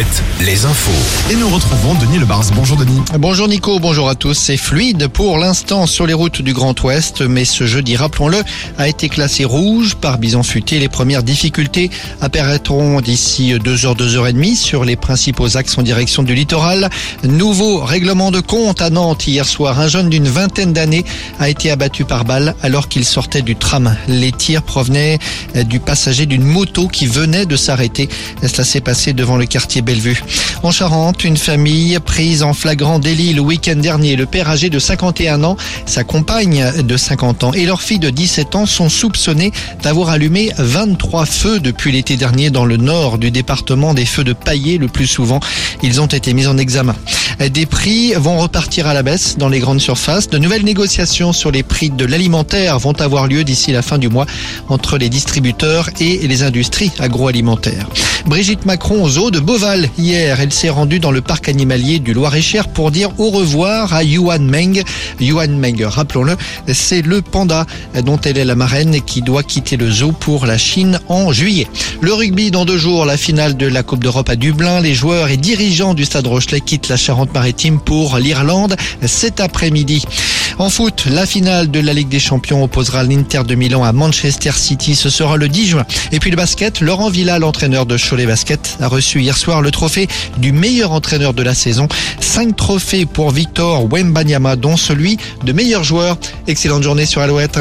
Alouette, les infos. Et nous retrouvons Denis Lebars. Bonjour Denis. Bonjour Nico, bonjour à tous. C'est fluide pour l'instant sur les routes du Grand Ouest, mais ce jeudi, rappelons-le, a été classé rouge par Bison Futé. Les premières difficultés apparaîtront d'ici 2h, 2h30 sur les principaux axes en direction du littoral. Nouveau règlement de compte à Nantes hier soir. Un jeune d'une vingtaine d'années a été abattu par balle alors qu'il sortait du tram. Les tirs provenaient du passager d'une moto qui venait de s'arrêter. Cela s'est passé devant le quartier En Charente, une famille prise en flagrant délit le week-end dernier. Le père âgé de 51 ans, sa compagne de 50 ans et leur fille de 17 ans sont soupçonnés d'avoir allumé 23 feux depuis l'été dernier dans le nord du département des feux de paillé le plus souvent. Ils ont été mis en examen. Des prix vont repartir à la baisse dans les grandes surfaces. De nouvelles négociations sur les prix de l'alimentaire vont avoir lieu d'ici la fin du mois entre les distributeurs et les industries agroalimentaires. Brigitte Macron aux eaux de Beauval hier. Elle s'est rendue dans le parc animalier du Loir-et-Cher pour dire au revoir à Yuan Meng. Yuan Meng, rappelons-le, c'est le panda dont elle est la marraine qui doit quitter le zoo pour la Chine en juillet. Le rugby dans deux jours, la finale de la Coupe d'Europe à Dublin. Les joueurs et dirigeants du Stade Rochelet quittent la Charente-Maritime pour l'Irlande cet après-midi. En foot, la finale de la Ligue des Champions opposera l'Inter de Milan à Manchester City. Ce sera le 10 juin. Et puis le basket, Laurent Villa, l'entraîneur de Cholet Basket, a reçu hier soir le trophée du meilleur entraîneur de la saison. Cinq trophées pour Victor Wembanyama, dont celui de meilleur joueur. Excellente journée sur Alouette.